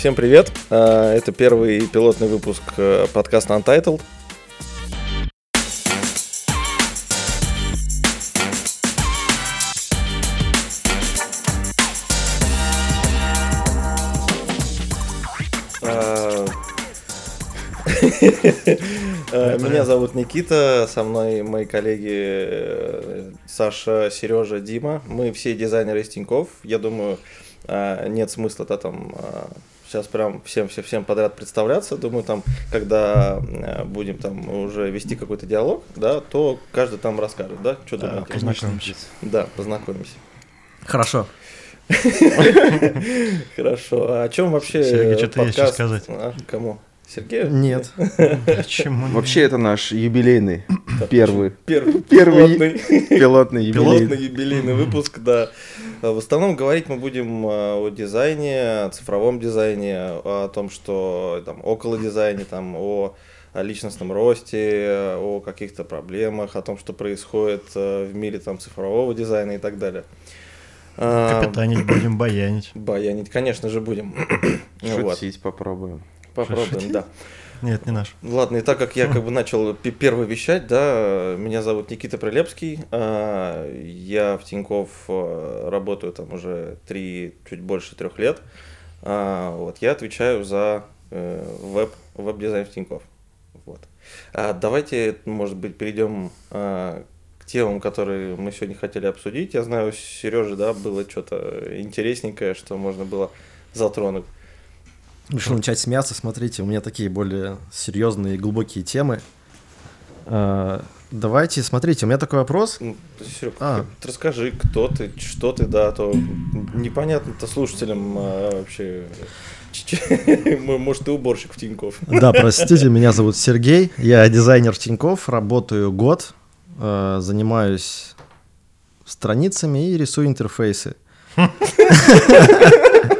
Всем привет! А, Это первый пилотный выпуск э, подкаста Untitled. А, э, Меня зовут Никита, со мной мои коллеги э, Саша, Сережа, Дима. Мы все дизайнеры из Тинькофф. Я думаю, а, нет смысла да, там сейчас прям всем всем всем подряд представляться. Думаю, там, когда э, будем там уже вести какой-то диалог, да, то каждый там расскажет, да, что думаете? Познакомимся. Да, познакомимся. Хорошо. Хорошо. А о чем вообще Сергей, что-то есть что подкаст? сказать. А, кому? Сергею? Нет. Почему? Вообще это наш юбилейный, первый, Первый, Первый пилотный. пилотный юбилей. Пилотный юбилейный выпуск, да. В основном говорить мы будем а, о дизайне, о цифровом дизайне, о том, что там около дизайне, там о о личностном росте, о каких-то проблемах, о том, что происходит э, в мире там цифрового дизайна и так далее. Капитанить будем, баянить. Баянить, конечно же, будем. Ну вот, Шутить попробуем. Попробуем, да. Нет, не наш. Ладно, и так как я как бы начал первый вещать, да, меня зовут Никита Прилепский, а, я в Тинькофф а, работаю там уже три, чуть больше трех лет, А, вот, я отвечаю за э, веб, веб-дизайн в Тинькофф, вот. А, Давайте, может быть, перейдем к темам, которые мы сегодня хотели обсудить. Я знаю, у Сережи, да, было что-то интересненькое, что можно было затронуть. Решил начать смеяться. Смотрите, у меня такие более серьезные и глубокие темы. А, Давайте, смотрите, у меня такой вопрос. Ну, Серег, А. ты расскажи, кто ты, что ты, да, а то непонятно-то слушателям а, вообще. Может, ты уборщик в Тинькофф. Да, простите, меня зовут Сергей, я дизайнер в Тинькофф, работаю год, э, занимаюсь страницами и рисую интерфейсы.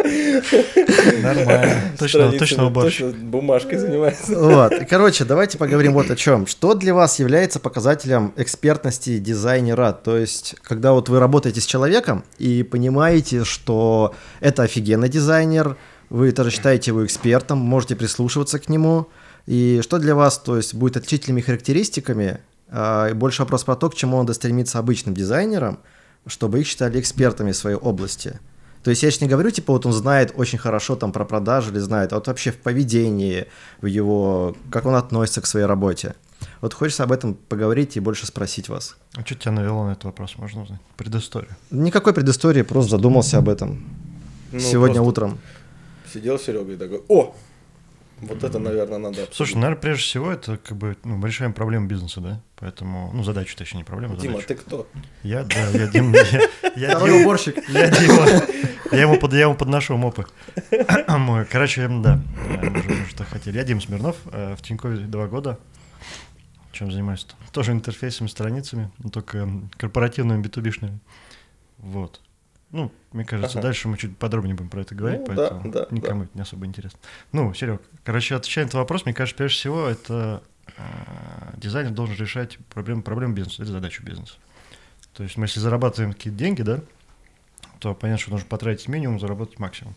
Нормально. Точно, точно уборщик. точно бумажкой занимается. Вот. Короче, давайте поговорим вот о чем. Что для вас является показателем экспертности дизайнера? То есть, когда вот вы работаете с человеком и понимаете, что это офигенный дизайнер, вы тоже считаете его экспертом, можете прислушиваться к нему. И что для вас, то есть, будет отличительными характеристиками? А, и больше вопрос про то, к чему надо стремиться обычным дизайнерам, чтобы их считали экспертами в своей области. То есть я сейчас не говорю, типа, вот он знает очень хорошо там про продажи или знает, а вот вообще в поведении, в его, как он относится к своей работе. Вот хочется об этом поговорить и больше спросить вас. А что тебя навело на этот вопрос, можно узнать? Предысторию. Никакой предыстории, просто задумался об этом Ну, сегодня утром. Сидел Серега и такой, о, вот это, наверное, надо обсудить». Слушай, наверное, прежде всего, это как бы ну, большая проблема бизнеса, да? Поэтому, ну, задача, точнее, не проблема, Дима, задача. ты кто? Я, да, я Дим, я, я Второй уборщик. Я Дима. Я ему, под, я ему подношу мопы. Мой. Короче, да, мы уже что хотели. Я Дим Смирнов, э, в Тинькове два года. Чем занимаюсь-то? Тоже интерфейсами, страницами, но только корпоративными, битубишными. Вот. Ну, мне кажется, Ага. дальше мы чуть подробнее будем про это говорить, Ну, да, поэтому да, никому это не особо интересно. Ну, Серег, короче, отвечая на этот вопрос, мне кажется, прежде всего, это э, дизайнер должен решать проблемы, проблемы бизнеса, это задачу бизнеса. То есть мы если зарабатываем какие-то деньги, да, то понятно, что нужно потратить минимум, заработать максимум.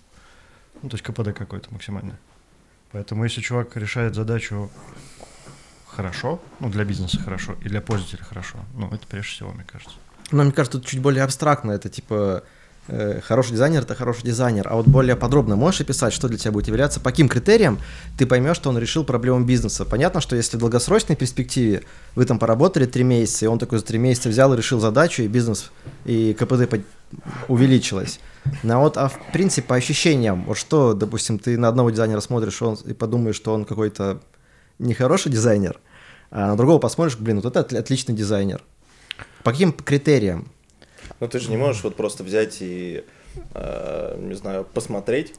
Ну, то есть КПД какой-то максимальный. Поэтому если чувак решает задачу хорошо, ну, для бизнеса хорошо, и для пользователя хорошо, ну, это прежде всего, мне кажется. Но мне кажется, тут чуть более абстрактно. Это типа хороший дизайнер это хороший дизайнер. А вот более подробно можешь описать, что для тебя будет являться, по каким критериям ты поймешь, что он решил проблему бизнеса. Понятно, что если в долгосрочной перспективе вы там поработали три месяца, и он такой за три месяца взял и решил задачу, и бизнес, и КПД под- увеличилось. Но вот, а в принципе, по ощущениям, вот что, допустим, ты на одного дизайнера смотришь он, и подумаешь, что он какой-то нехороший дизайнер, а на другого посмотришь, блин, вот это отли- отличный дизайнер. По каким критериям? Ну, ты же не можешь вот просто взять и, э, не знаю, посмотреть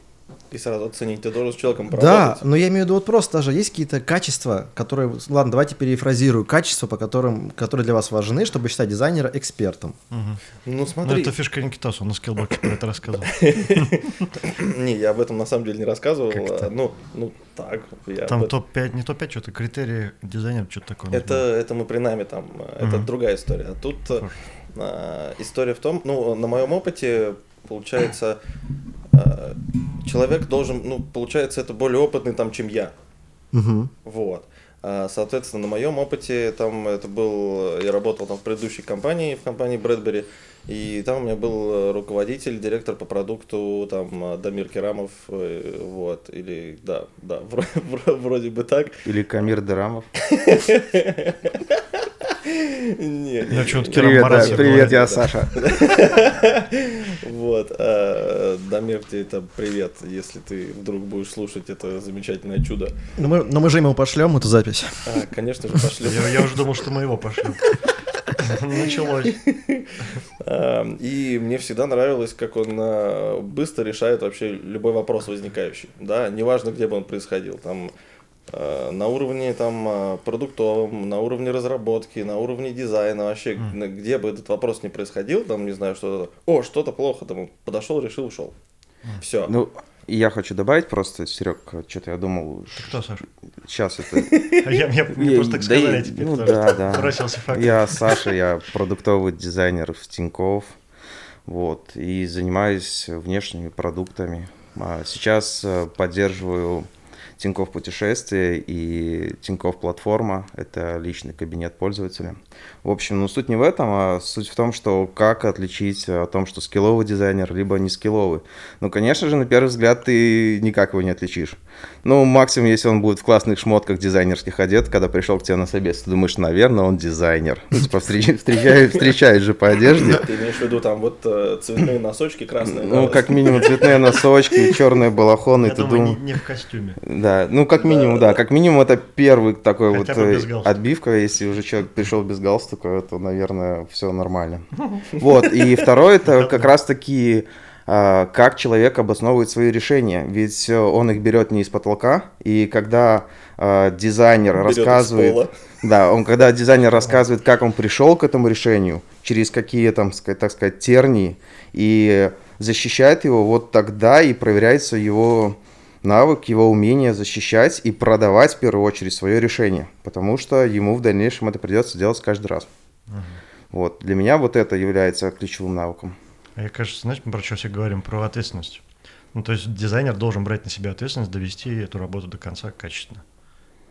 и сразу оценить. Ты должен с человеком Да, поработать. но я имею в виду вот просто даже есть какие-то качества, которые, ладно, давайте перефразирую, качества, по которым, которые для вас важны, чтобы считать дизайнера экспертом. Мгм. Ну, Ну, смотри. это фишка Никитаса, он на скиллбоксе про это рассказывал. Не, я об этом на самом деле не рассказывал. Ну, ну так. я Там об этом- топ-5, не топ-5, что-то критерии дизайнера, что-то такое. Это, это мы при нами там, э, это другая история. А тут э, история в том, ну, на моем опыте, получается, э, человек должен, ну, получается, это более опытный там, чем я. Мгм. Вот. А, Соответственно, на моем опыте, там это был, я работал там в предыдущей компании, в компании Bradbury, и там у меня был э, руководитель, директор по продукту, там, э, Дамир Керамов, э, вот, или, да, да, вро- вро- вроде бы так. Или Камир Дерамов. Ну. Керам Привет, Марас, да, я привет, я да. Саша. Вот, а, Дамир, тебе это привет, если ты вдруг будешь слушать это замечательное чудо. Но мы, но мы же ему пошлем эту запись. А, конечно же, пошли. Я, я уже думал, что мы его пошлем. Началось. А, И мне всегда нравилось, как он а, быстро решает вообще любой вопрос возникающий. Да, неважно, где бы он происходил. Там на уровне там а, продуктовом, на уровне разработки, на уровне дизайна, вообще, на- где бы этот вопрос не происходил, там, не знаю, что-то, о, что-то плохо, там, подошел, решил, ушел. Все. Ну, и я хочу добавить просто, Серег, что-то я думал, Ты кто, Саша? сейчас это... Я, просто так сказали, я- теперь ну да, да. Я Саша, я продуктовый дизайнер в Тинькофф, вот, и занимаюсь внешними продуктами. А Сейчас э, поддерживаю Тинькофф путешествия и Тинькофф платформа, это личный кабинет пользователя. В общем, ну суть не в этом, а суть в том, что как отличить о том, что скилловый дизайнер, либо не скилловый. Ну, конечно же, на первый взгляд ты никак его не отличишь. Ну, максимум, если он будет в классных шмотках дизайнерских одет, когда пришел к тебе на собес, ты думаешь, наверное, он дизайнер. Ну, типа, встреч- встречают, встречают же по одежде. Ты имеешь в виду там вот э, цветные носочки красные? Ну, как минимум, цветные носочки, черные балахоны, Я ты думаю, не в костюме. Да, ну как минимум, да, как минимум это первый такой Хотя вот э, отбивка, если уже человек пришел без галстука, то, наверное, все нормально. Вот, и второе, это как раз-таки а, как человек обосновывает свои решения, ведь э, он их берет не из потолка, и когда а, дизайнер Берет рассказывает... Да, он когда дизайнер рассказывает, как он пришел к этому решению, через какие там, так сказать, тернии, и защищает его, вот тогда и проверяется его навык, его умение защищать и продавать в первую очередь свое решение, потому что ему в дальнейшем это придется делать каждый раз. Вот, для меня вот это является ключевым навыком. А я, кажется, знаете, мы про что все говорим? Про ответственность. Ну, то есть дизайнер должен брать на себя ответственность, довести эту работу до конца качественно.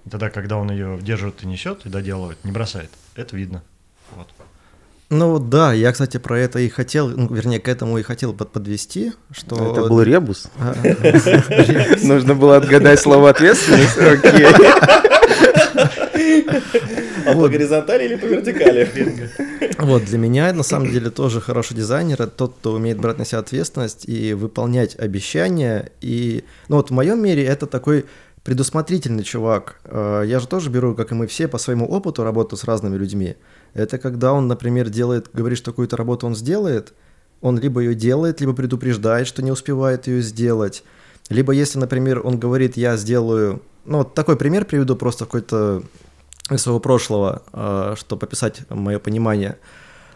И тогда, когда он ее держит и несет, и доделывает, не бросает, это видно. Вот. Ну вот да, я, кстати, про это и хотел, ну, вернее, к этому и хотел под- подвести, что... Это был ребус. А, Нужно было отгадать слово ответственность. Окей. А по горизонтали или по вертикали? Вот, для меня, на самом деле, тоже хороший дизайнер, это тот, кто умеет брать на себя ответственность и выполнять обещания. И, ну вот в моем мире это такой предусмотрительный чувак. Э, Я же тоже беру, как и мы все, по своему опыту работу с разными людьми. Это когда он, например, делает, говорит, что какую-то работу он сделает, он либо ее делает, либо предупреждает, что не успевает ее сделать. Либо если, например, он говорит, я сделаю... Ну, вот такой пример приведу просто какой-то из своего прошлого, э, чтобы описать мое понимание.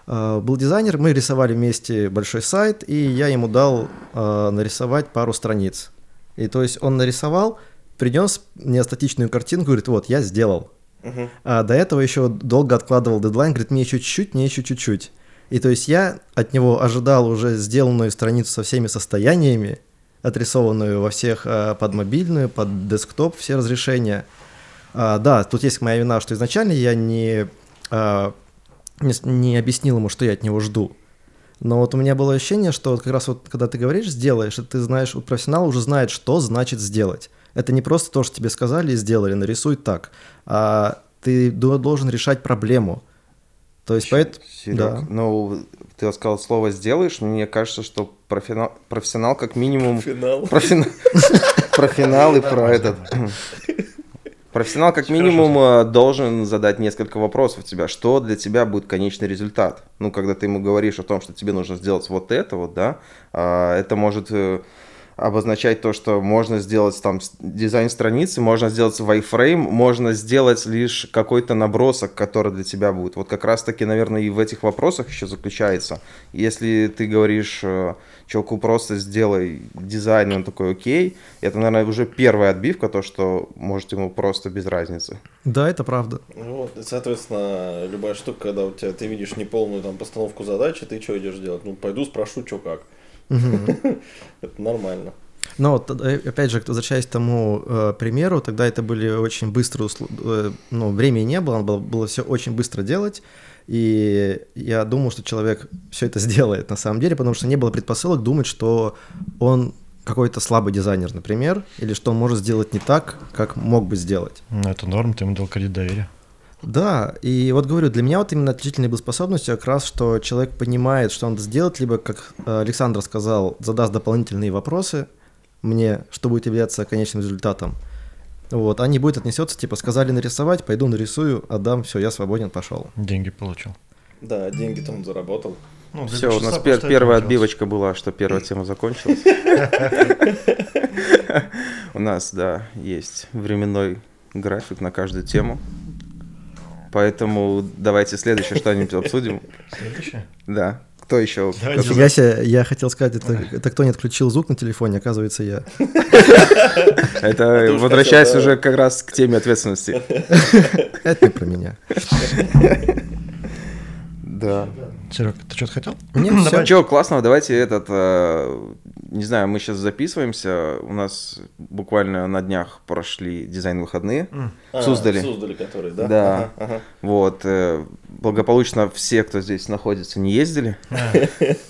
Э, Был дизайнер, мы рисовали вместе большой сайт, и я ему дал э, нарисовать пару страниц. И то есть он нарисовал, принес мне статичную картинку, говорит, вот, я сделал. Мгм. А до этого еще долго откладывал дедлайн, говорит, мне еще чуть-чуть, мне еще чуть-чуть. И то есть я от него ожидал уже сделанную страницу со всеми состояниями, отрисованную во всех э, под мобильную, под десктоп, все разрешения. А, да, тут есть моя вина, что изначально я не, а, не, не объяснил ему, что я от него жду. Но вот у меня было ощущение, что вот как раз вот когда ты говоришь «сделаешь», ты знаешь, вот профессионал уже знает, что значит «сделать». Это не просто то, что тебе сказали и сделали, нарисуй так, а ты до- должен решать проблему. То есть поэтому... Серег, Да. ну, ты сказал слово «сделаешь», мне кажется, что профессионал, профессионал как минимум... Финал. Профина- Про финал и про этот... Профессионал как минимум э, должен задать несколько вопросов тебя. Что для тебя будет конечный результат? Ну, когда ты ему говоришь о том, что тебе нужно сделать вот это вот, да, а, это может э, обозначать то, что можно сделать там дизайн страницы, можно сделать вайфрейм, можно сделать лишь какой-то набросок, который для тебя будет. Вот как раз-таки, наверное, и в этих вопросах еще заключается. Если ты говоришь э, чуваку просто сделай дизайн, он такой окей, это, наверное, уже первая отбивка, то, что может ему просто без разницы. Да, это правда. Вот, соответственно, любая штука, когда у тебя ты видишь неполную там постановку задачи, ты что идешь делать? Ну, пойду спрошу, что как. Это нормально. Но э, опять же, возвращаясь к тому э, примеру, тогда это были очень быстрые условия, э, ну, времени не было, было, было все очень быстро делать, и я думал, что человек все это сделает на самом деле, потому что не было предпосылок думать, что он какой-то слабый дизайнер, например, или что он может сделать не так, как мог бы сделать. Ну, это норм, ты ему дал кредит доверия. Да, и вот говорю, для меня вот именно отличительной был способностью как раз, что человек понимает, что надо сделать, либо, как э, Александр сказал, задаст дополнительные вопросы мне, что будет являться конечным результатом. Вот, а не будет отнесется, типа, сказали нарисовать, пойду нарисую, отдам, все, я свободен, пошел. Деньги получил. Да, деньги-то он заработал. Ну, Все, у нас пер- первая отбивочка была, что первая тема закончилась. У нас, да, есть временной график на каждую тему. Поэтому давайте следующее что-нибудь обсудим. Следующее? Да. Кто еще? Нифига себе, я хотел сказать, это, это кто не отключил звук на телефоне, оказывается, я. Это возвращаясь уже как раз к теме ответственности. Это не про меня. Да. Серег, ты что-то хотел? Нет, Давай. всё. Чего классного, давайте этот, э, не знаю, мы сейчас записываемся, у нас буквально на днях прошли дизайн-выходные М. в Суздале. А, Суздале, который, да? Да. Вот, э, благополучно все, кто здесь находится, не ездили. А,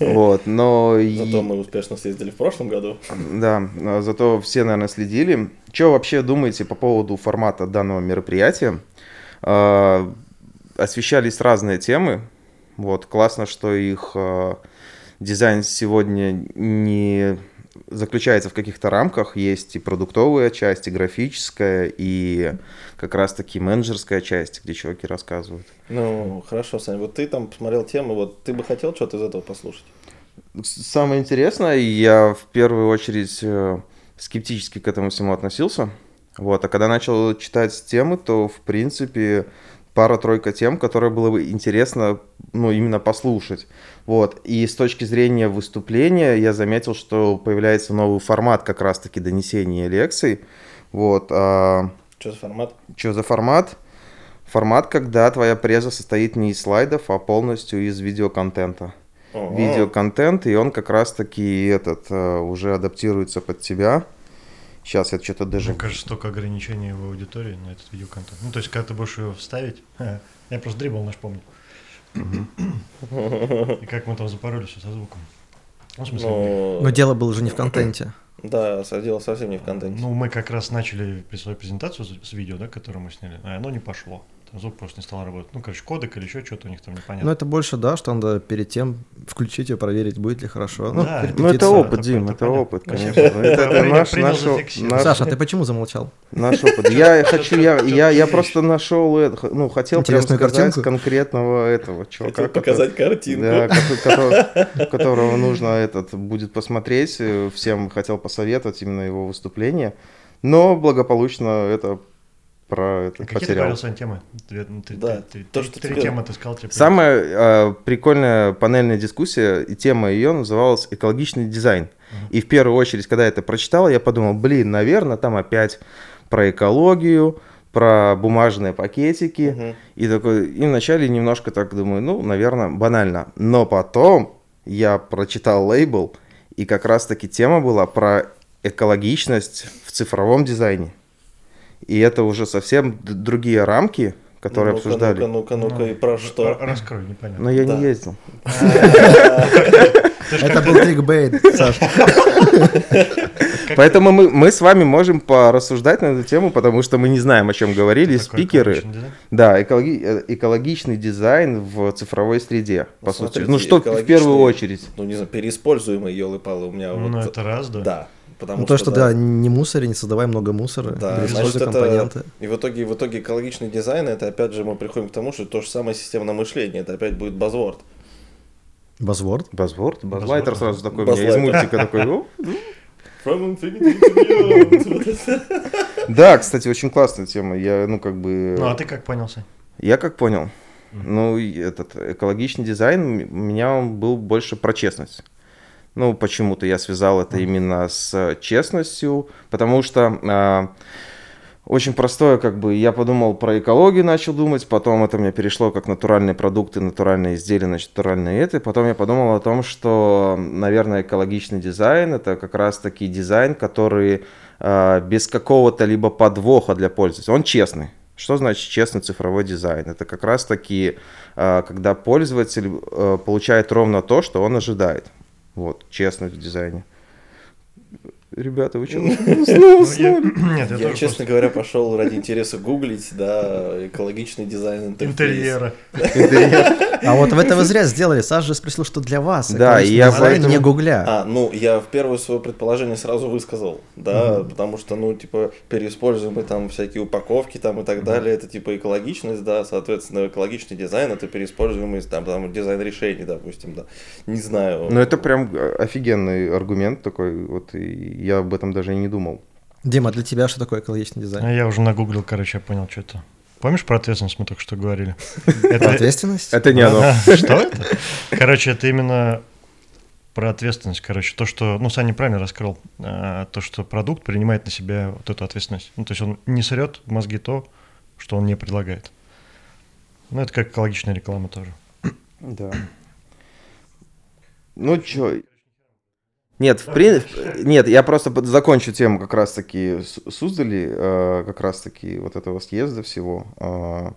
Вот, но... Зато мы успешно съездили в прошлом году. Да, но зато все, наверное, следили. Что вообще думаете по поводу формата данного мероприятия? А, Освещались разные темы. Вот, классно, что их а, дизайн сегодня не заключается в каких-то рамках. Есть и продуктовая часть, и графическая, и как раз-таки менеджерская часть, где чуваки рассказывают. Ну, хорошо, Саня, вот ты там посмотрел темы, вот ты бы хотел что-то из этого послушать? Самое интересное, я в первую очередь э, скептически к этому всему относился. Вот, а когда начал читать темы, то, в принципе, пара-тройка тем, которые было бы интересно, ну, именно послушать. Вот, и с точки зрения выступления я заметил, что появляется новый формат как раз-таки донесения лекций. Вот, а Что за формат? что за формат? Формат, когда твоя преза состоит не из слайдов, а полностью из видеоконтента Ого. видеоконтент, и он как раз-таки этот э, уже адаптируется под тебя. Сейчас я что-то даже... Мне кажется, столько ограничений в аудитории на этот видеоконтент. Ну, то есть, когда ты будешь его вставить, я просто дрибл наш помню. И как мы там запороли все со звуком. Ну, в смысле, Ну, Но дело было уже не в контенте. да, дело совсем не в контенте. ну, мы как раз начали свою презентацию с с видео, да, которую мы сняли, а оно не пошло. Там звук просто не стал работать. Ну, короче, кодек или еще что-то у них там Но непонятно. это больше, да, что надо перед тем включить и проверить, будет ли хорошо. Ну, Да. Ну, это опыт, Дим, это это опыт, конечно. Ну, Это, наш, наш, Саша, а ты почему замолчал? наш опыт. Я хочу, я, я, просто нашел, это, ну, хотел прям сказать конкретного этого чувака. Хотел показать картинку. Которого нужно этот будет посмотреть. э, Всем хотел посоветовать именно его выступление. Но благополучно это про это А Какие ты потерял. говорил, Сань, темы? Две- ну, ты- Да, ты- ты- то, три- что Три тебе- темы ты сказал. типа, Самая э, прикольная панельная дискуссия, и тема ее называлась «Экологичный дизайн». И в первую очередь, когда я это прочитал, я подумал, блин, наверное, там опять про экологию, про бумажные пакетики. Мгм. И такой, и вначале немножко так думаю, ну, наверное, банально. Но потом я прочитал лейбл, и как раз-таки тема была про экологичность в цифровом дизайне. И это уже совсем другие рамки, которые Ну-ка, обсуждали. Ну-ка, ну-ка, ну-ка, Ну, и про что? Раскрой, непонятно. Но я Да. не ездил. Это был трикбейт, Саш. Поэтому мы, мы с вами можем порассуждать на эту тему, потому что мы не знаем, о чем говорили такой спикеры. Да, экологи- э, экологичный дизайн в цифровой среде, по Ну, сути. смотрите, Ну, что в первую очередь? Ну, не знаю, переиспользуемый, елы-палы, у меня Ну, вот... это раз, да. Да, потому Ну, то, что, да, не мусори, не создавай много мусора, Да, значит, это... компоненты. И в итоге, в итоге экологичный дизайн, это опять же мы приходим к тому, что то же самое системное мышление, это опять будет базворд. Базворд. Базворд? Базлайтер сразу такой у меня из мультика такой. Это. Да, кстати, очень классная тема. Я, ну, как бы... Ну, а ты как понял, Сань? Я как понял, ну, этот экологичный дизайн, у меня он был больше про честность. Ну, почему-то я связал это именно с честностью, потому что а, очень простое, как бы, я подумал про экологию, начал думать, потом это мне перешло как натуральные продукты, натуральные изделия, значит, натуральные это, потом я подумал о том, что, наверное, экологичный дизайн, это как раз-таки дизайн, который э, без какого-то либо подвоха для пользователя, он честный. Что значит честный цифровой дизайн? Это как раз-таки, э, когда пользователь э, получает ровно то, что он ожидает. Вот, честность в дизайне. Ребята, вы что, Ну, я- Нет, я честно говоря, пошел ради интереса гуглить, да, экологичный дизайн интерьера. А вот в это вы зря сделали. Саш же спросил, что для вас. Да, я не гугля. А, ну, я в первое свое предположение сразу высказал, да, потому что, ну, типа, переиспользуемые там всякие упаковки там и так далее, это типа экологичность, да, соответственно, экологичный дизайн это переиспользуемый там, там дизайн решений, допустим, да, не знаю. Ну, это прям э, офигенный аргумент такой, вот, и я об этом даже и не думал. Дима, для тебя что такое экологичный дизайн? А Я уже нагуглил, короче, я понял, что это. Помнишь про ответственность мы только что говорили? Это ответственность? Это не оно. Что это? Короче, это именно про ответственность, короче, то, что, ну, Саня правильно раскрыл, а, то, что продукт принимает на себя вот эту ответственность. Ну, то есть он не срет в мозги то, что он не предлагает. Ну, это как экологичная реклама тоже. Да. Ну чё? Нет, в прин- в- нет, я просто закончу тему как раз-таки Суздали, э, как раз-таки вот этого съезда всего. Э,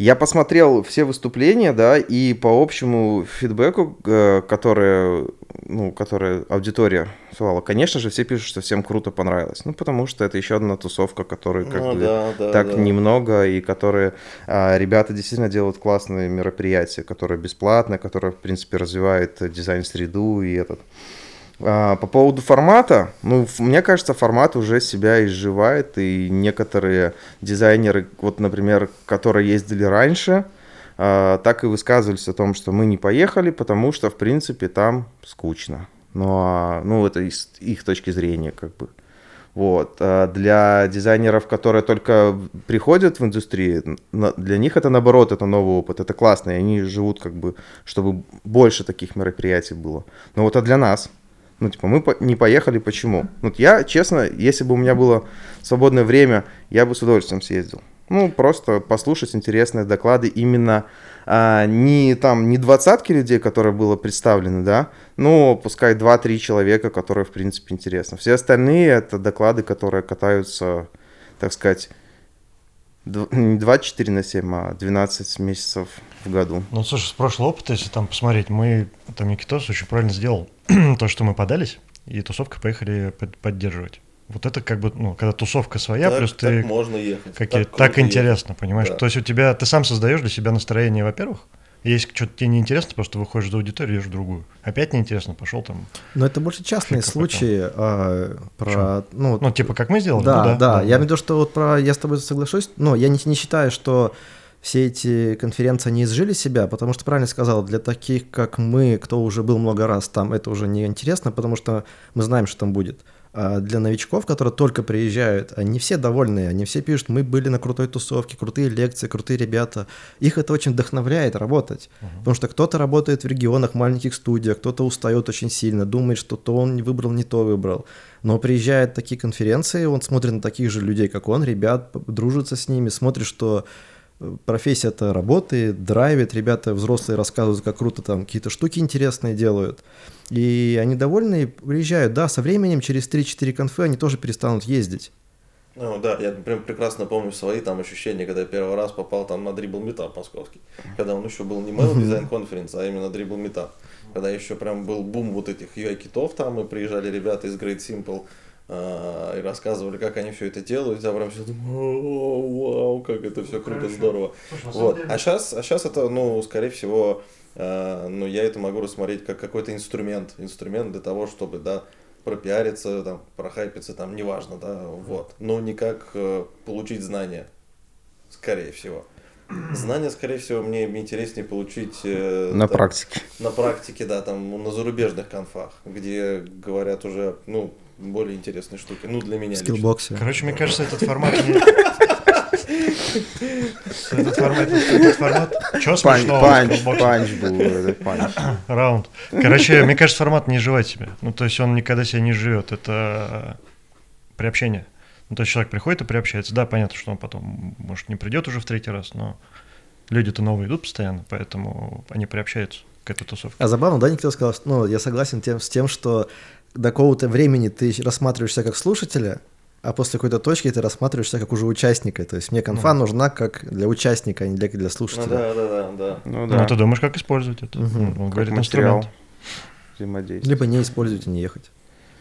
Я посмотрел все выступления, да, и по общему фидбэку, э, который, ну, который аудитория слала, конечно же, все пишут, что всем круто понравилось. Ну, потому что это еще одна тусовка, которая как Ну, да, да, так да. немного, и которые а, ребята действительно делают классные мероприятия, которые бесплатные, которые, в принципе, развивают э, дизайн-среду и этот. А, по поводу формата, ну, мне кажется, формат уже себя изживает, и некоторые дизайнеры, вот, например, которые ездили раньше, а, так и высказывались о том, что мы не поехали, потому что, в принципе, там скучно. Ну, а, ну это из их точки зрения, как бы. Вот. А Для дизайнеров, которые только приходят в индустрию, для них это наоборот, это новый опыт, это классно, и они живут как бы, чтобы больше таких мероприятий было. Но вот а для нас, ну типа мы не поехали, почему? Ну, вот я, честно, если бы у меня было свободное время, я бы с удовольствием съездил. Ну, просто послушать интересные доклады именно а, не там, не двадцатки людей, которые было представлены, да, но пускай 2-3 человека, которые, в принципе, интересно. Все остальные это доклады, которые катаются, так сказать, 24 на 7, а 12 месяцев в году. Ну, слушай, с прошлого опыта, если там посмотреть, мы, там Никитос очень правильно сделал то, что мы подались, и тусовка поехали под- поддерживать. Вот это как бы, ну, когда тусовка своя, Так- плюс так ты можно ехать. какие так, круто интересно, понимаешь? Да. То есть у тебя, ты сам создаешь для себя настроение, во-первых, если что-то тебе неинтересно, просто выходишь за аудиторию, идешь в другую. Опять неинтересно, пошел там. Но это больше частные Фиг случаи а, про... Ну, Ну, типа, как мы сделали? да, Ну да, Я имею в виду, что вот про... Я с тобой соглашусь, но я не, не считаю, что все эти конференции не изжили себя, потому что правильно сказал, для таких, как мы, кто уже был много раз там, это уже не интересно, потому что мы знаем, что там будет. А для новичков, которые только приезжают, они все довольны, они все пишут, мы были на крутой тусовке, крутые лекции, крутые ребята. Их это очень вдохновляет работать, потому что кто-то работает в регионах, маленьких студиях, кто-то устает очень сильно, думает, что то он не выбрал, не то выбрал. Но приезжает такие конференции, он смотрит на таких же людей, как он, ребят, дружится с ними, смотрит, что э, профессия-то работает, драйвит, ребята взрослые рассказывают, как круто там какие-то штуки интересные делают. И они довольны и приезжают. Да, со временем, через 3-4 конфы они тоже перестанут ездить. Ну да, я прям прекрасно помню свои там ощущения, когда я первый раз попал там на дрибл метап московский. Когда он еще был не Mail Design Conference, а именно дрибл метап. Когда еще прям был бум вот этих UI-китов там, и приезжали ребята из Great Simple и рассказывали, как они все это делают. Я прям все думаю, «О, вау, как это все круто, здорово. Вот. А сейчас, а сейчас это, ну, скорее всего, э, ну, я это могу рассмотреть как какой-то инструмент, инструмент для того, чтобы, да, пропиариться, там, прохайпиться, там, неважно, да, вот. Но не как э, получить знания, скорее всего. Знания, скорее всего, мне интереснее получить э, На там, практике. на практике, да, там на зарубежных конфах, где говорят уже, ну, более интересные штуки. Ну, для меня скиллбоксе. Короче, мне кажется, этот формат не... Этот формат, этот формат... Чё Панч, смешного? панч, панч был, панч. Раунд. Короче, мне кажется, формат не изживает себя. Ну, то есть он никогда себя не живет. Это приобщение. Ну, то есть человек приходит и приобщается. Да, понятно, что он потом, может, не придет уже в третий раз, но люди-то новые идут постоянно, поэтому они приобщаются к этой тусовке. А забавно, да, Никита сказал, что, ну, я согласен тем, с тем, что до какого-то времени ты рассматриваешься как слушателя, а после какой-то точки ты рассматриваешься как уже участника. То есть мне конфа Ну. нужна как для участника, а не для, для Ну слушателя. да, да, да, да. Ну Ну, да, ты думаешь, как использовать это? Мгм. Ну, Он как говорит материал инструмент. взаимодействия. Либо не использовать и не ехать.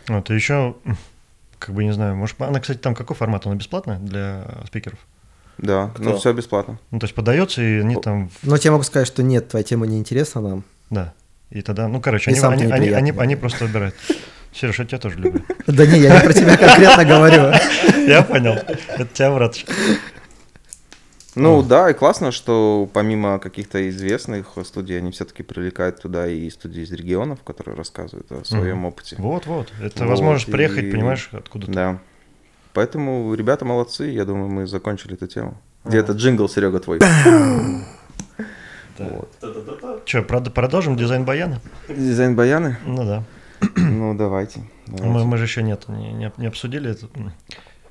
Вот, и еще, как бы, не знаю, может, она, кстати, там какой формат? Она бесплатная для спикеров? Да, Кто? ну все бесплатно. Ну, то есть подается, и они там, Но я могу сказать, что нет, твоя тема не интересна нам. да. И тогда, ну, короче, И они, сам они, ты они, они, они просто выбирают. Сереж, я тебя тоже люблю. Да не, я не про тебя конкретно говорю. Я понял. Это тебя, брат. Ну да, и классно, что помимо каких-то известных студий, они все-таки привлекают туда и студии из регионов, которые рассказывают о своем опыте. Вот-вот. Это Вот, возможность и- приехать, понимаешь, откуда-то. Да. Поэтому ребята молодцы, я думаю, мы закончили эту тему. Где этот джингл, Серега, твой? Вот. Че, продолжим дизайн баяна? Дизайн баяны? Ну да. Ну, давайте. Мы, давайте. мы же еще нет, не, не- не обсудили это.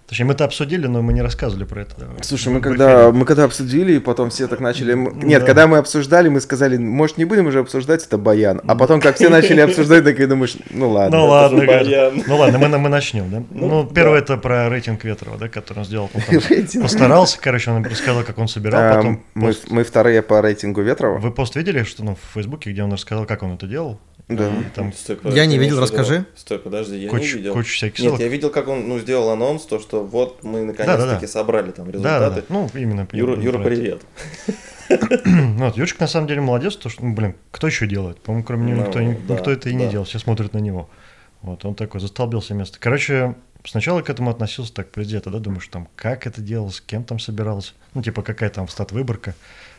Точнее, мы это обсудили, но мы не рассказывали про это. Слушай, мы когда, мы когда обсудили, и потом все так начали... Нет, да. когда мы обсуждали, мы сказали, может, не будем уже обсуждать, это баян. А потом, как все начали обсуждать, так и думаешь, ну ладно. Ну это ладно, баян. ну ладно, мы, мы начнем, да? Ну, Ну, первое да. это про рейтинг Ветрова, да, который он сделал. Он постарался, короче, он рассказал, как он собирал, А, потом мы, пост- мы вторые по рейтингу Ветрова. Вы пост видели, что ну, в Фейсбуке, где он рассказал, как он это делал? Да. И там Стой, Я подожди, не ты видел, расскажи. Стой, подожди, я кучу, не видел. кучу всяких Нет, я видел, как он ну, сделал анонс, то, что вот мы наконец-таки собрали там Да, да, да. результаты. Ну, именно. Юра, Юра, привет. Вот, Юрчик на самом деле молодец, то что, ну, блин, кто еще делает? По-моему, кроме него Ну, никто, не- да, никто это и не да. делал, все смотрят на него. Вот, он такой застолбился место. Короче, сначала к этому относился так предвзято, да, думаешь, там, как это делалось, с кем там собирался, ну, типа, какая там стат-выборка.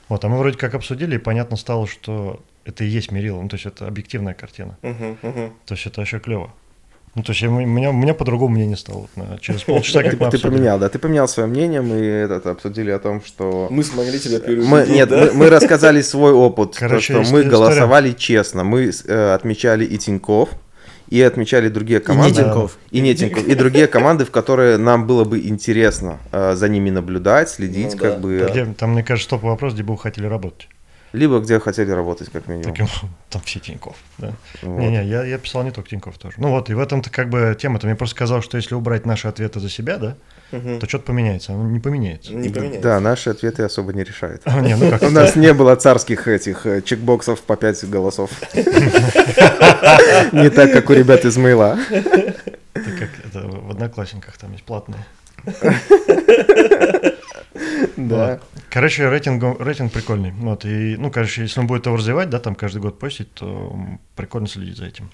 Вот, а мы вроде как обсудили, и понятно стало, что это и есть мерило, ну, то есть это объективная картина. Мгм, мгм. То есть это вообще клево. Ну, то есть я- у меня, меня по-другому мнение стало. Вот, на- через полчаса, как мы Ты, поменял, да, ты поменял свое мнение, мы этот, обсудили о том, что... Мы смогли тебя переубедить, Мы, нет, да? мы, мы рассказали свой опыт, то, что мы история. голосовали честно, мы э, отмечали и Тиньков, и отмечали другие команды. Тинькофф. И не Тинькофф, и другие команды, в которые нам было бы интересно э, за ними наблюдать, следить, Ну как да, бы, там, мне кажется, топовый вопрос, где бы вы хотели работать. Либо где хотели работать, как минимум. Таким, там все Тиньков. Да. Вот. Не-не, я, я писал не только Тиньков тоже. Ну вот, и в этом-то как бы тема-то. Мне просто сказал, что если убрать наши ответы за себя, да, Мгм. то что-то поменяется. Оно не поменяется. Не поменяется. Да, наши ответы особо не решают. А, не, ну как, У нас не было царских этих э, чекбоксов по 5 голосов. Не так, как у ребят из Мейла. это как это в одноклассниках там есть платные. Да. Короче, рейтинг, рейтинг прикольный. Вот, и, ну, короче, если он будет его развивать, да, там каждый год постить, то прикольно следить за этим.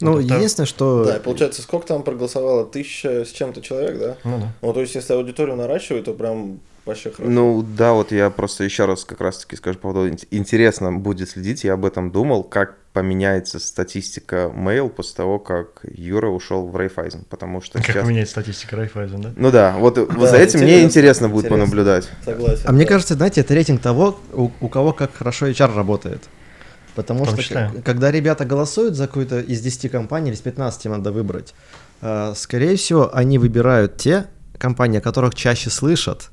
Ну, Вот это- единственное, что... Да, получается, сколько там проголосовало? Тысяча с чем-то человек, да? Ну да. Ну, то есть, если аудиторию наращивать, то прям вообще хорошо. Ну да, вот я просто еще раз как раз-таки скажу по поводу ин- интересно будет следить, я об этом думал, как поменяется статистика Mail после того, как Юра ушел в Райфайзен, потому что Как сейчас... меняет статистика Райфайзен, да? Ну да, вот, вот Да, за этим мне интересно, будет интересно. понаблюдать. Согласен. А мне да. кажется, знаете, это рейтинг того, у, у кого как хорошо HR работает. Потому что числе. когда ребята голосуют за какую-то из 10 компаний или из 15 им надо выбрать, э, скорее всего, они выбирают те компании, о которых чаще слышат.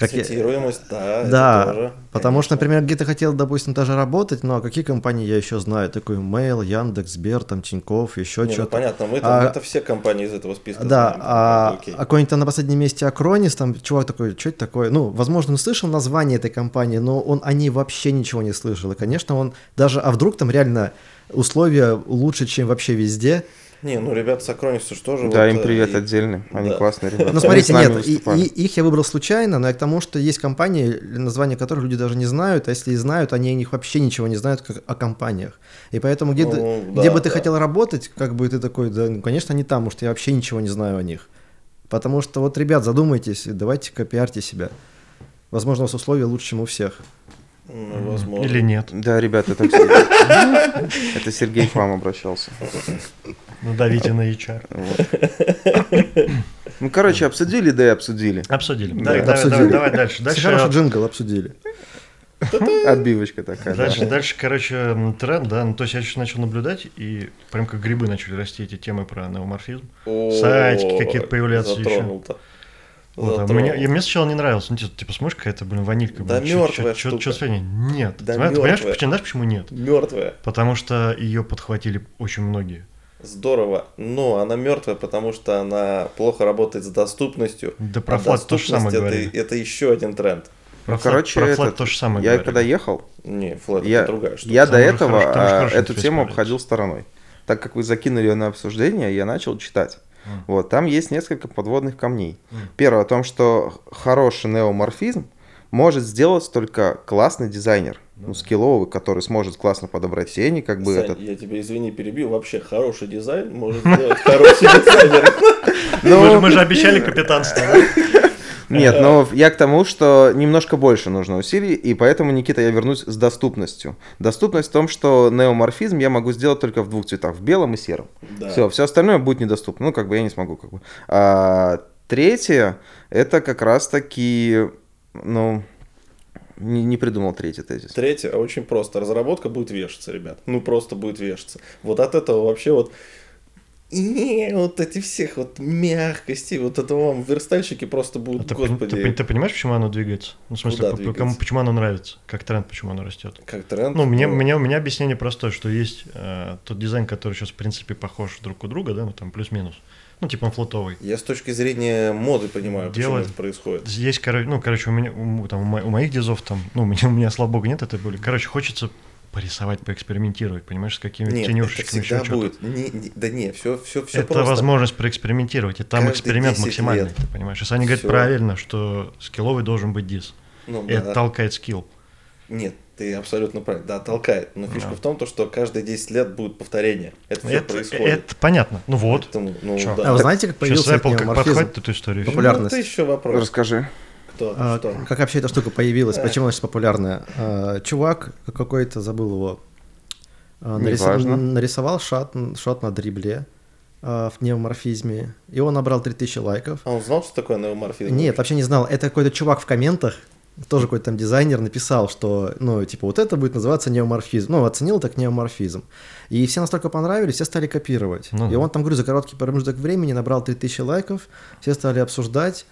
Как я- Цитируемость, да, это Да, тоже, потому что, конечно. например, где-то хотел, допустим, даже работать, но какие компании я еще знаю? Такой Mail, Яндекс, Сбер, там, Тиньков, еще Не, ну, что-то. понятно, мы там, А- это все компании из этого списка Да, знаем, а, окей. а какой-нибудь там на последнем месте Акронис, там чувак такой, что это такое? Ну, возможно, он слышал название этой компании, но он о ней вообще ничего не слышал. И, конечно, он даже, а вдруг там реально условия лучше, чем вообще везде. Не, ну ребята с Акронису же тоже. Да, вот, им э, привет и- отдельный, они да. классные ребята. Ну, смотрите, нет, и- и- их я выбрал случайно, но и к тому, что есть компании, названия которых люди даже не знают, а если и знают, они о них вообще ничего не знают, как о компаниях. И поэтому где, Ну, ты- да, где бы ты да. хотел работать, как бы ты такой, да, ну, конечно, не там, потому что я вообще ничего не знаю о них. Потому что вот, ребят, задумайтесь, давайте-ка пиарьте себя. Возможно, у вас условия лучше, чем у всех. Ну, возможно. Или нет. Да, ребята, это, все- это Сергей к вам обращался. Ну, давите на HR. Ну, короче, обсудили, да и обсудили. Обсудили. Да, Давай, дальше. Дальше хороший джингл обсудили. Отбивочка такая. да. Дальше, дальше, короче, тренд, да, ну, то есть я сейчас начал наблюдать, и прям как грибы начали расти эти темы про неоморфизм. Сайтики какие-то появляются еще. Затронул-то. Вот, а мне, и мне сначала не нравилось, ну, типа, типа смотришь, какая-то, блин, ванилька. Да блин, чё- мёртвая чё- чё- штука. чё среднее? Нет. Да Знаешь, ты понимаешь, почему, знаешь, почему нет? Мертвая. Потому что ее подхватили очень многие. Здорово. Но она мертвая, потому что она плохо работает с доступностью. Да А про флаг то же самое говорили. это, это еще один тренд. Про Ну, флаг- короче, про флаг этот, то же самое я говорили. когда ехал, Не, флэт я, это другая штука. я до этого же а, эту тему обходил стороной. Так как вы закинули ее на обсуждение, я начал читать. Вот, там есть несколько подводных камней. Первое о том, что хороший неоморфизм может сделать только классный дизайнер, ну, скилловый, который сможет классно подобрать тени, как бы Сань, этот. я тебя, извини, перебью. Вообще, хороший дизайн может сделать хороший дизайнер. Же, мы же обещали капитанство. Нет, но я к тому, что немножко больше нужно усилий, и поэтому, Никита, я вернусь с доступностью. Доступность в том, что неоморфизм я могу сделать только в двух цветах, в белом и сером. Да. Все, все остальное будет недоступно. Ну, как бы я не смогу, как бы. А, третье, это как раз-таки, ну, не, не придумал третий тезис. Третье, очень просто. Разработка будет вешаться, ребят. Ну, просто будет вешаться. Вот от этого вообще вот... И вот эти всех вот мягкости, вот это вам верстальщики просто А будут, ты, пон- господи, ты пон- ты понимаешь, почему оно двигается? Ну, в смысле, по- двигается? кому, почему оно нравится? Как тренд, почему оно растет? как тренд. Ну, мне, мне, у меня объяснение простое, что есть э, тот дизайн, который сейчас, в принципе, похож друг у друга, да, ну, там, плюс-минус. Ну, типа он флотовый. Я с точки зрения моды понимаю, почему Делать- это происходит. Есть, короче, ну, короче, у меня, у, там, у мо- у моих дизов там, ну, у меня, у меня, слава богу, нет этой боли. Короче, хочется порисовать, поэкспериментировать, понимаешь, с какими-то Нет, это тенюшечками, всегда еще что-то. будет. Не- не- да не, все, все, все это просто. возможность проэкспериментировать, и там Каждые эксперимент 10 максимальный, лет. ты понимаешь. Если они говорят правильно, что скилловый должен быть диз, Ну, и это да. толкает скилл. Нет, ты абсолютно прав. Да, толкает. Но фишка Да. в том, то, что каждые 10 лет будет повторение. Это все Это, происходит. это понятно. Ну вот. Поэтому, ну, Чё? да. А вы знаете, как Сейчас появился этот Apple как подхватит эту историю. Популярность. Ну, это еще вопрос. Расскажи. Кто? А, что? как вообще эта штука появилась? Почему она сейчас популярная? А, чувак какой-то, забыл его, а, нарис- нарисовал шот, шот на дрибле а, в неоморфизме, и он набрал 3000 лайков. А он знал, что такое неоморфизм? Нет, вообще не знал. Это какой-то чувак в комментах, тоже какой-то там дизайнер написал, что, ну, типа, вот это будет называться неоморфизм. Ну, оценил так неоморфизм. И все настолько понравились, все стали копировать. Ну и он там, говорю, за короткий промежуток времени набрал 3000 лайков, все стали обсуждать,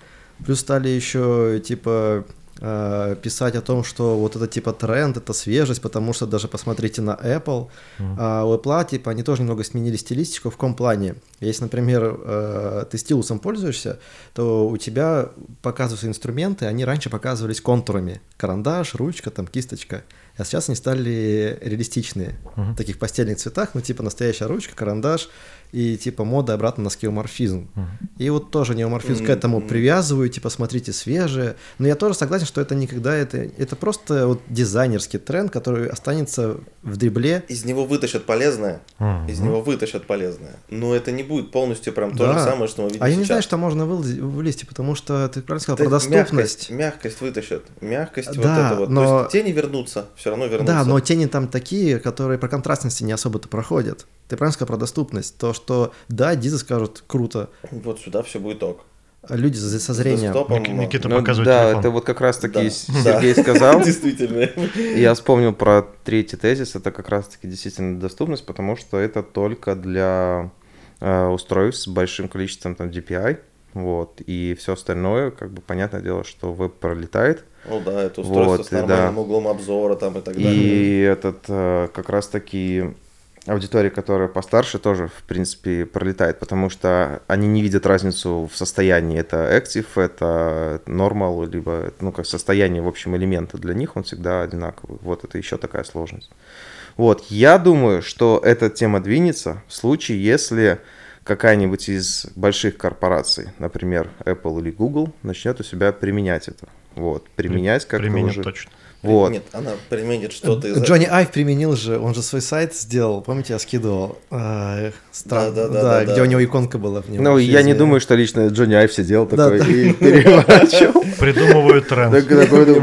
плюс стали еще, типа, э, писать о том, что вот это типа тренд, это свежесть, потому что даже посмотрите на Apple, Мгм. а у Apple, типа, они тоже немного сменили стилистику в каком плане. Если, например, э, ты стилусом пользуешься, то у тебя показываются инструменты, они раньше показывались контурами. Карандаш, ручка, там, кисточка. А сейчас они стали реалистичные. Мгм. В таких постельных цветах, ну, типа, настоящая ручка, карандаш и, типа, мода обратно на скеоморфизм. Мгм. И вот тоже неоморфизм к М, этому привязываю, типа, смотрите, свежее. Но я тоже согласен, что это никогда, это, это просто вот дизайнерский тренд, который останется в дрибле. Из него вытащат полезное, Мгм. из него вытащат полезное. Но это не будет полностью прям то Да. же самое, что мы видим А я не сейчас. знаю, что можно вылез- вылезти, потому что ты правильно сказал Да про доступность. Мягкость, мягкость вытащат. Мягкость вот Да, это вот. но- То есть тени вернутся, все равно вернутся. Да, но тени там такие, которые про контрастности не особо-то проходят. Ты правильно сказал про доступность. То, что да, дизы скажут круто, Вот сюда все будет ок. а люди за- со зрением. десктопом, Ник- Никита Ну, показывает да, телефон. это вот как раз-таки Да. Сергей Да. сказал. Действительно. Я вспомнил про третий тезис, это как раз-таки действительно доступность, потому что это только для э, устройств с большим количеством там DPI, вот, и все остальное, как бы, понятное дело, что веб пролетает, Ну да, это устройство Вот, с нормальным да. углом обзора там и так далее. и этот э, как раз-таки аудитория, которая постарше, тоже, в принципе, пролетает, потому что они не видят разницу в состоянии. Это active, это normal, либо, ну, как состояние, в общем, элемента. Для них он всегда одинаковый. Вот это еще такая сложность. Вот, я думаю, что эта тема двинется в случае, если какая-нибудь из больших корпораций, например, Apple или Google, начнет у себя применять это. Вот, применять как-то уже. точно. Вот. Нет, она применит что-то из Джонни Айв применил же, он же свой сайт сделал, помните, я скидывал? А, стран- Да, да, да, да, да, где да. у него иконка была в нем. Ну, я не думаю, что лично Джонни Айв сидел Да, такой да. и переворачивал. Придумывают тренд.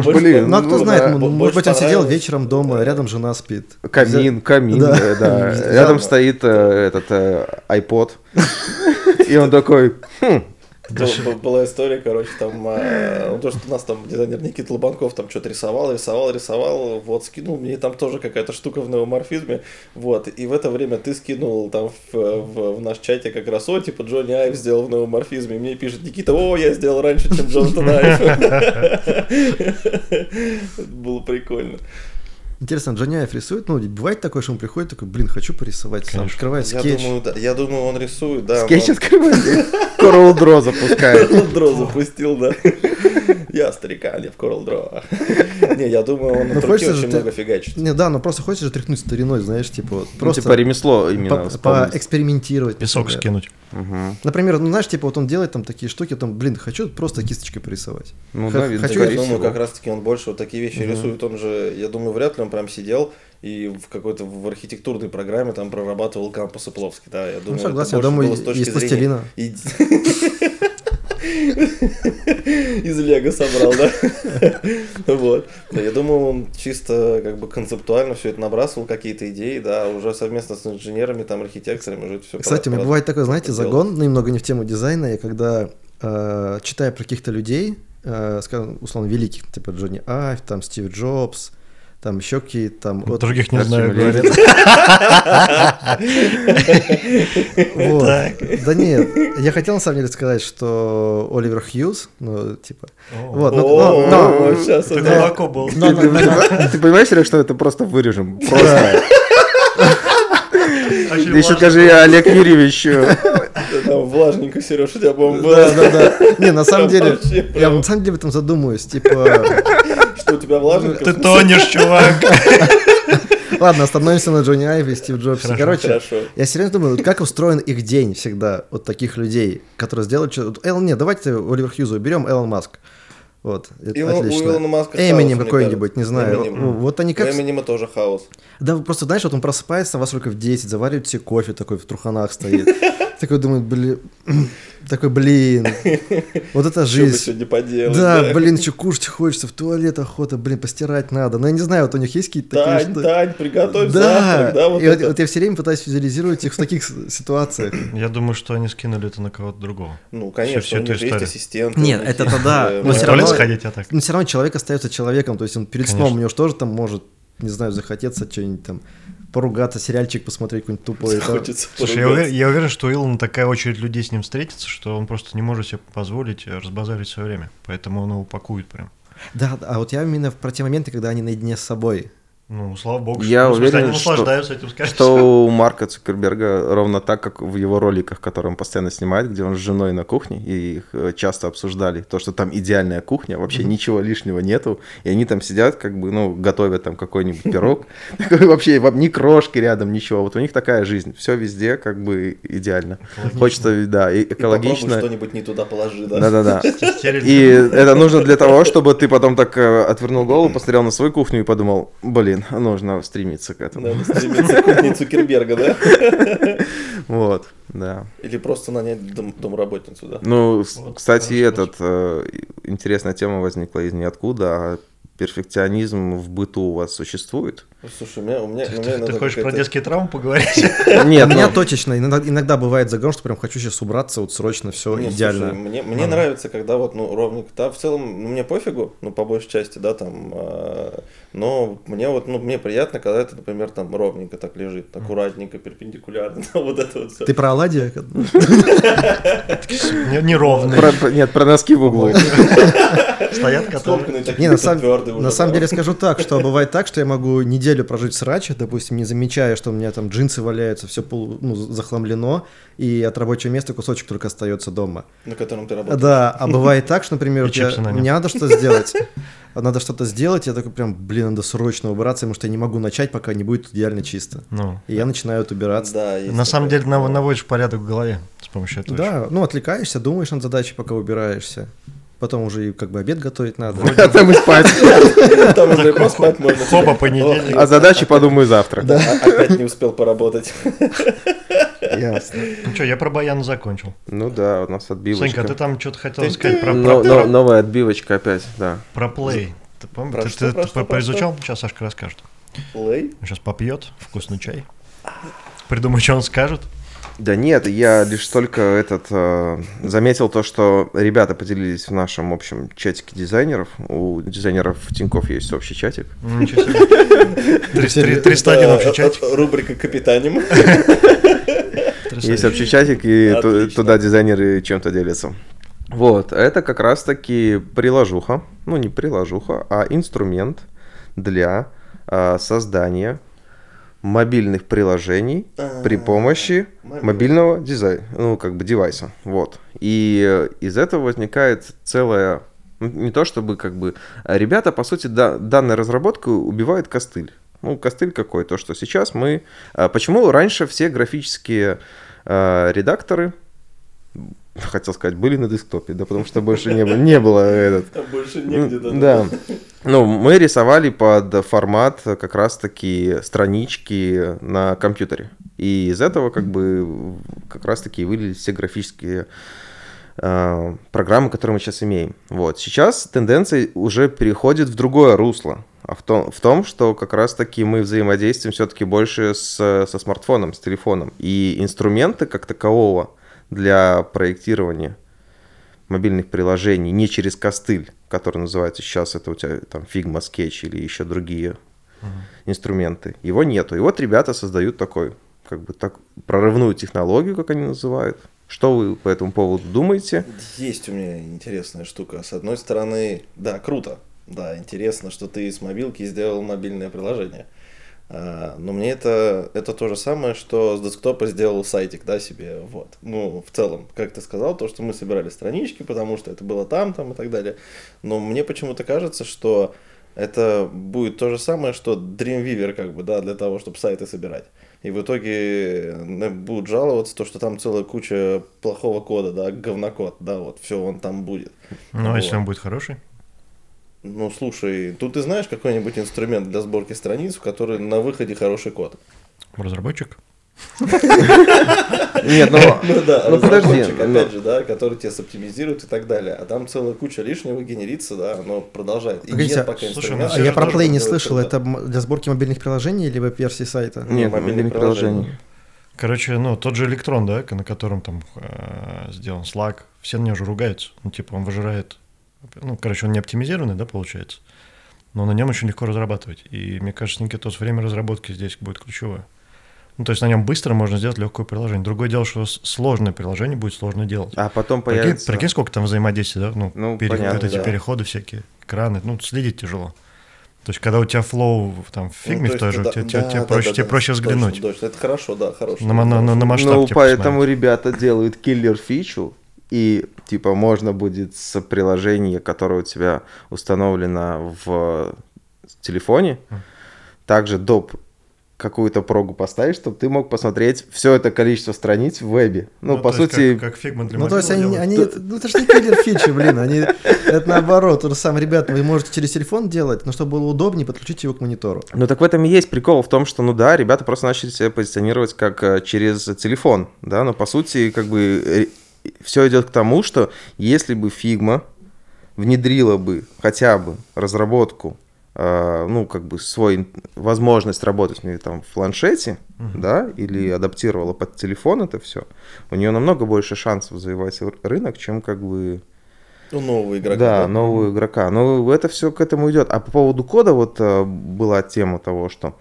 Блин, Ну, а кто ну знает, да. может быть, он сидел вечером дома, рядом жена спит. Камин, камин, Да. да. да. Взял- Рядом стоит э, этот э, iPod. И он такой, «Хм, Был- был- Была история, короче, там, а, ну, то, что у нас там дизайнер Никита Лобанков там что-то рисовал, рисовал, рисовал, вот, скинул мне там тоже какая-то штука в неоморфизме, вот, и в это время ты скинул там в, в- в наш чате как раз, о, типа, Джонни Айв сделал в неоморфизме, и мне пишет Никита, о, я сделал раньше, чем Джонатан Айв. Было прикольно. Интересно, Джонни Айв рисует? Ну, бывает такое, что он приходит такой, блин, хочу порисовать, сам Конечно. открывает Я скетч. думаю, да, я думаю, он рисует, да. Скетч но- открывает, Corel Draw запускает. Corel Draw запустил, да. Я старика, а не в Corel Draw. Не, я думаю, он Ну, на хочется очень много фигачит. Не, да, но просто хочешь же тряхнуть стариной, знаешь, типа, Ну, просто типа ремесло именно поэкспериментировать. Песок скинуть. Например, ну знаешь, типа вот он делает там такие штуки, там, блин, хочу просто кисточкой порисовать. Ну да, Я думаю, как раз таки он больше вот такие вещи рисует. Он же, я думаю, вряд ли он прям сидел и в какой-то в архитектурной программе там прорабатывал кампусы Пловский. Да, я думаю, это согласен, я больше думаю, было с точки из зрения Из Лего собрал, да? Вот. Я думаю, он чисто как бы концептуально все это набрасывал, какие-то идеи, да, уже совместно с инженерами, там, архитекторами уже все Кстати, у меня бывает такой, знаете, загон, немного не в тему дизайна, я когда э, читаю про каких-то людей, э, скажем, условно, великих, типа Джонни Айв, там Стив Джобс, там еще какие-то там... вот- Других не знаю, говорит. Так. Да нет, я хотел на самом деле сказать, что Оливер Хьюз, ну, типа... Вот, ну, но- О, сейчас Это это... глубоко был. Ты понимаешь- Серег, что это просто вырежем? Просто. Еще скажи, Олег Юрьевич, Там влажненько, Сереж, у тебя, по-моему, было. Да, да, да. Не, на самом деле, я на самом деле об этом задумываюсь, типа... У тебя влажненько? Ты тонешь, чувак. Ладно, остановимся на Джонни Айве и Стив Джобсе. Хорошо, Короче, Хорошо. я серьезно думаю, вот как устроен их день всегда, вот таких людей, которые сделают что-то... Элон, нет, давайте Оливер Хьюза уберем, Элон Маск. Вот, это Илон- у отлично. Илона Маска хаос, Эминем какой-нибудь, не знаю. Эминем. Вот они как... У Эминема тоже хаос. Да, просто знаешь, вот он просыпается во сколько в 10, заваривает себе кофе такой в труханах стоит. Такой думает, блин, такой, блин, вот это Что бы жизнь. сегодня поделать? Да, блин, еще кушать хочется, в туалет охота, блин, постирать надо. Ну, я не знаю, вот у них есть какие-то такие... Тань, что- Тань, приготовь Да, завтрак, да, вот и вот, это. вот я все время пытаюсь визуализировать их в таких ситуациях. Я думаю, что они скинули это на кого-то другого. Ну, конечно, у эту них же есть ассистенты. Нет, у это тогда, но Ну, всё в равно- туалет сходить, а так. Но все равно человек остается человеком, то есть он перед Конечно. сном у него же тоже там может, не знаю, захотеться что-нибудь там поругаться, сериальчик посмотреть какой-нибудь тупой. Хочется Слушай, я уверен, я уверен, что у Илона такая очередь людей с ним встретится, что он просто не может себе позволить э, разбазарить свое время. Поэтому он его упакует прям. Да, да, а вот я именно про те моменты, когда они наедине с собой. Ну, слава богу. Я что- в смысле, уверен, они что- наслаждаются этим, скорее всего. что у Марка Цукерберга ровно так, как в его роликах, которые он постоянно снимает, где он с женой на кухне, и их э, часто обсуждали, то, что там идеальная кухня, вообще ничего лишнего нету, и они там сидят, как бы, ну, готовят там какой-нибудь пирог, вообще вам ни крошки рядом, ничего, вот у них такая жизнь, все везде как бы идеально. Хочется, да, и экологично. что-нибудь не туда положи, да. Да-да-да. И это нужно для того, чтобы ты потом так э, отвернул голову, посмотрел на свою кухню и подумал, блин, нужно стремиться к этому. Надо стремиться к кухне Цукерберга, да? Вот, да. Или просто нанять дом- домработницу, да? Ну, Вот, кстати, этот э, интересная тема возникла из ниоткуда. А перфекционизм в быту у вас существует? Ну, Слушай, у меня... У меня, Ты, у меня ты- ты хочешь про детские травмы поговорить? Нет, У меня ну, точечно, иногда, бывает загон, что прям хочу сейчас убраться, вот срочно все идеально. мне, нравится, когда вот, ну, ровненько, да, в целом, ну, мне пофигу, ну, по большей части, да, там, а, но мне вот, ну, мне приятно, когда это, например, там, ровненько так лежит, аккуратненько, перпендикулярно, вот это вот все. Ты про оладьи? Не- Неровные. про- про- нет, про носки в углу. Стоят, которые... Не, на, самом- на самом деле скажу так, что бывает так, что я могу неделю прожить в сраче, допустим, не замечая, что у меня там джинсы валяются, все пол, ну, захламлено, и от рабочего места кусочек только остается дома. На котором ты работаешь. Да, а бывает так, что, например, я- мне надо что сделать, надо что-то сделать, я такой прям, блин, надо срочно убираться, потому что я не могу начать, пока не будет идеально чисто. Ну, И я начинаю вот убираться. Да, на самом деле нав- наводишь порядок в голове с помощью этого. Да, ну отвлекаешься, думаешь над задачей, пока убираешься. Потом уже и как бы обед готовить надо. А там и спать. Там уже поспать можно. Хоба, понедельник. А задачи подумаю завтра. А- Опять не успел поработать. Ясно. Ну что, я про Баян закончил. Ну да, у нас отбивочка. Санька, ты там что-то хотел сказать про, Но- про, но- про- Новая отбивочка опять, да. про плей. Ты помнишь? Ты, поизучал? Сейчас Сашка расскажет. Лей? Сейчас попьет вкусный чай. Придумай, что он скажет. Да нет, я лишь только этот э, заметил то, что ребята поделились в нашем общем чатике дизайнеров. У дизайнеров Тинькофф есть общий чатик. Ничего себе. 300 301 Это, общий э, чатик. э, Рубрика «Капитаним». Есть общий чатик, и туда дизайнеры чем-то делятся. Вот, это как раз-таки приложуха, ну не приложуха, а инструмент для а, создания мобильных приложений при А, помощи мобильных. мобильного дизайна, ну как бы девайса, вот. И э, из этого возникает целая, ну, не то чтобы как бы, ребята, по сути, да, данной разработкой убивают костыль. Ну, костыль какой? То, что сейчас мы... а, Почему раньше все графические а, редакторы, хотел сказать, были на десктопе, да, потому что больше не было, не было этот, Там больше негде, да. Да. Ну, мы рисовали под формат как раз-таки странички на компьютере. И из этого как бы как раз-таки вылились все графические э, программы, которые мы сейчас имеем. Вот. Сейчас тенденция уже переходит в другое русло. А в том, в том, что как раз-таки мы взаимодействуем все-таки больше с, со смартфоном, с телефоном. И инструменты как такового для проектирования мобильных приложений не через костыль, который называется сейчас, это у тебя там Figma, Sketch или еще другие инструменты. Его нету. И вот ребята создают такой, как бы так, прорывную технологию, как они называют. Что вы по этому поводу думаете? Есть у меня интересная штука. С одной стороны, да, круто. Да, интересно, что ты с мобилки сделал мобильное приложение. А, но мне это, это то же самое, что с десктопа сделал сайтик, да, себе, вот. Ну, в целом, как ты сказал, то, что мы собирали странички, потому что это было там, там и так далее. Но мне почему-то кажется, что это будет то же самое, что Dreamweaver, как бы, да, для того, чтобы сайты собирать. И в итоге э, будут жаловаться, то, что там целая куча плохого кода, да, говнокод, да, вот, все он там будет. Ну, а если Вот. он будет хороший? Ну, слушай, тут ты знаешь какой-нибудь инструмент для сборки страниц, в который на выходе хороший код? Разработчик? Нет, ну, Ну да, ну подожди. разработчик, ну, опять же, да, который тебе соптимизирует и так далее. А там целая куча лишнего генерится, да, оно продолжает. И нет пока слушай, инструмента, ну, А я про Play не слышал, это для сборки мобильных приложений или веб-версии сайта? Нет, мобильных мобильных приложений. приложений. Короче, ну, тот же электрон, да, на котором там э, сделан Slack, все на него же ругаются. Ну, типа, он выжирает. Ну, короче, он не оптимизированный, да, получается. Но на нем очень легко разрабатывать. И мне кажется, Никитос, время разработки здесь будет ключевое. Ну, то есть на нем быстро можно сделать легкое приложение. Другое дело, что сложное приложение будет сложно делать. А потом Прикинь, появится... прикинь, сколько там взаимодействий, да? Ну, Ну, пере- понятно, вот эти да. переходы всякие, экраны, ну, следить тяжело. То есть, когда у тебя flow там в Ну, фигме то в той есть, же, да, тебе, тебе- да, тебе да, проще, да, тебе да, проще точно, взглянуть. точно. Это хорошо, да, хорошо. На, на- на- на масштаб Ну, тебе поэтому посмотреть. ребята делают киллер фичу, и типа можно будет с приложения, которое у тебя установлено в телефоне, также доп какую-то прогу поставить, чтобы ты мог посмотреть все это количество страниц в вебе. Ну, по то есть сути, Как, как Figma для Ну, то есть они, они ну, это же не киллер фичи, блин, они, это наоборот, то же самое, ребята, вы можете через телефон делать, но чтобы было удобнее, подключите его к монитору. Ну так в этом и есть прикол в том, что, ну да, ребята просто начали себя позиционировать как э, через телефон, да, но по сути как бы все идет к тому, что если бы Figma внедрила бы хотя бы разработку, э, ну как бы свой возможность работать ну, там в планшете, да, или адаптировала под телефон это все, у нее намного больше шансов завоевать рынок, чем как бы У нового игрока. да, нового игрока. Но это все к этому идет. А по поводу кода вот э, была тема того, что э,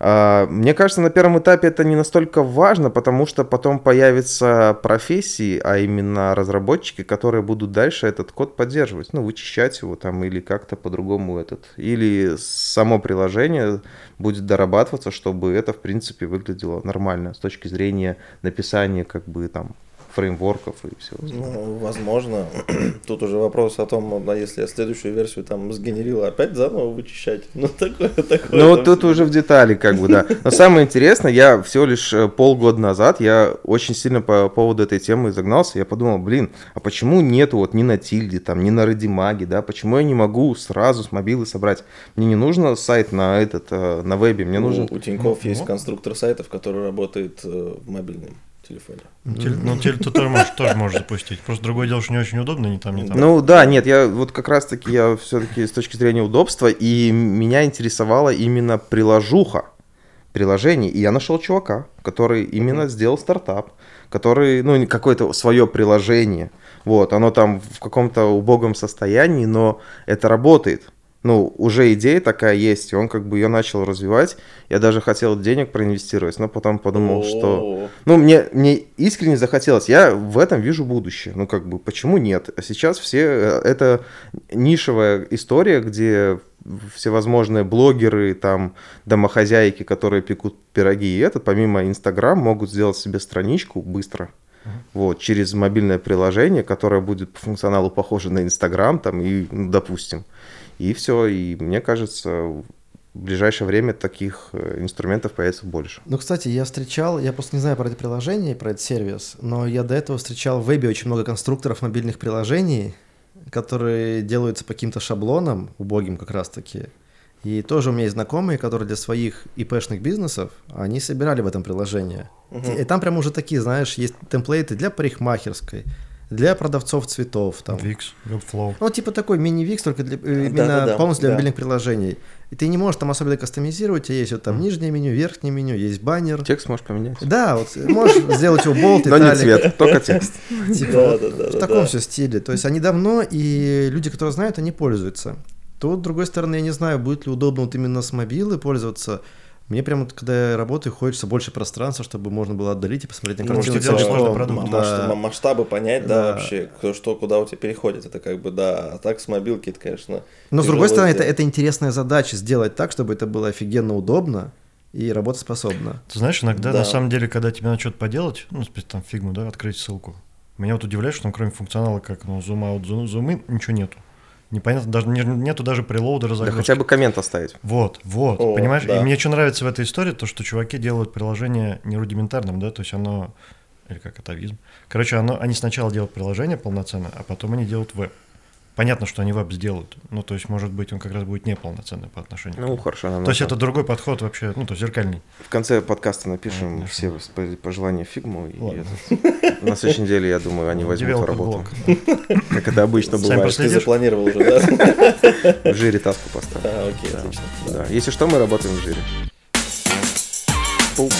мне кажется, на первом этапе это не настолько важно, потому что потом появятся профессии, а именно разработчики, которые будут дальше этот код поддерживать, ну, вычищать его там или как-то по-другому этот. Или само приложение будет дорабатываться, чтобы это, в принципе, выглядело нормально с точки зрения написания как бы там фреймворков и всего. Ну, возможно. Тут уже вопрос о том, а если я следующую версию там сгенерила, опять заново вычищать. Ну, такое, такое. Ну, вот тут всё. уже в детали, как бы, да. Но самое интересное, я всего лишь э, полгода назад, я очень сильно по поводу этой темы загнался. Я подумал, блин, а почему нету вот ни на тильде, там, ни на Радимаге, да? Почему я не могу сразу с мобилы собрать? Мне не нужно сайт на этот, э, на вебе, мне У- нужен... У Тинькофф Ну, есть ну. конструктор сайтов, который работает э, в мобильном телефоне. Ну, теле- Ну, теле ты тоже можешь, тоже можешь запустить. Просто другое дело, что не очень удобно, ни там, ни там. Ну да, нет, я вот как раз таки я все-таки с точки зрения удобства, и меня интересовала именно приложуха. приложений, и я нашел чувака, который именно сделал стартап, который, ну, не какое-то свое приложение, вот, оно там в каком-то убогом состоянии, но это работает. Ну, уже идея такая есть, и он как бы ее начал развивать. Я даже хотел денег проинвестировать, но потом подумал, что... О, Ну, мне, мне искренне захотелось. Я в этом вижу будущее. Ну, как бы, почему нет? А сейчас все... э, Это нишевая история, где всевозможные блогеры, там, домохозяйки, которые пекут пироги, и это, помимо Инстаграм, могут сделать себе страничку быстро. Вот, через мобильное приложение, которое будет по функционалу похоже на Инстаграм, там, и, ну, допустим. И все. И мне кажется, в ближайшее время таких э, инструментов появится больше. Ну, кстати, я встречал, я просто не знаю про это приложение, про этот сервис, но я до этого встречал в вебе очень много конструкторов мобильных приложений, которые делаются по каким-то шаблонам, убогим как раз-таки. И тоже у меня есть знакомые, которые для своих ИПшных бизнесов, они собирали в этом приложение. И там прям уже такие, знаешь, есть темплейты для парикмахерской, для продавцов цветов, там, Wix, Webflow. Ну, типа такой мини-викс, только для, э, именно Да-да-да, полностью для да. мобильных приложений. И ты не можешь там особенно кастомизировать, у тебя есть вот там нижнее меню, верхнее меню, есть баннер. Текст можешь поменять. Да, вот можешь сделать его болт, Но не цвет, только текст. Типа Да, да, да, в да, таком да. все стиле. То есть они давно, и люди, которые знают, они пользуются. Тут, с другой стороны, я не знаю, будет ли удобно вот именно с мобилы пользоваться. Мне прям вот, когда я работаю, хочется больше пространства, чтобы можно было отдалить и посмотреть на Ну, картинку. что делаешь целиком. сложный продукт. м- Да. масштаб- масштабы понять, да, Да. вообще, кто что, куда у тебя переходит, это как бы, да, а так с мобилки, это, конечно, Но с другой стороны, это, это интересная задача сделать так, чтобы это было офигенно удобно и работоспособно. Ты знаешь, иногда Да. на самом деле, когда тебе надо что-то поделать, ну, спи- там фигму, да, открыть ссылку. Меня вот удивляет, что там кроме функционала, как ну, зум аут, зум, зум in, ничего нету. Непонятно, даже не- нету даже прелоуда Да разогрузки. хотя бы коммент оставить. Вот, вот, О, понимаешь? да. И мне что нравится в этой истории, то, что чуваки делают приложение не рудиментарным, да, то есть оно, или как атовизм. Короче, оно, они сначала делают приложение полноценное, а потом они делают веб. Понятно, что они веб сделают, ну, то есть, может быть, он как раз будет неполноценный по отношению к Ну, нему. хорошо. нам То есть нужно- это другой подход вообще, ну, то есть зеркальный. В конце подкаста напишем Конечно. все по- пожелания фигму. И этот. На следующей неделе, я думаю, они возьмут работу. Как это обычно Сами бывает. Ты запланировал уже, да? В жире таску поставь. А, окей, отлично. Да. Если что, мы работаем в жире. Пу.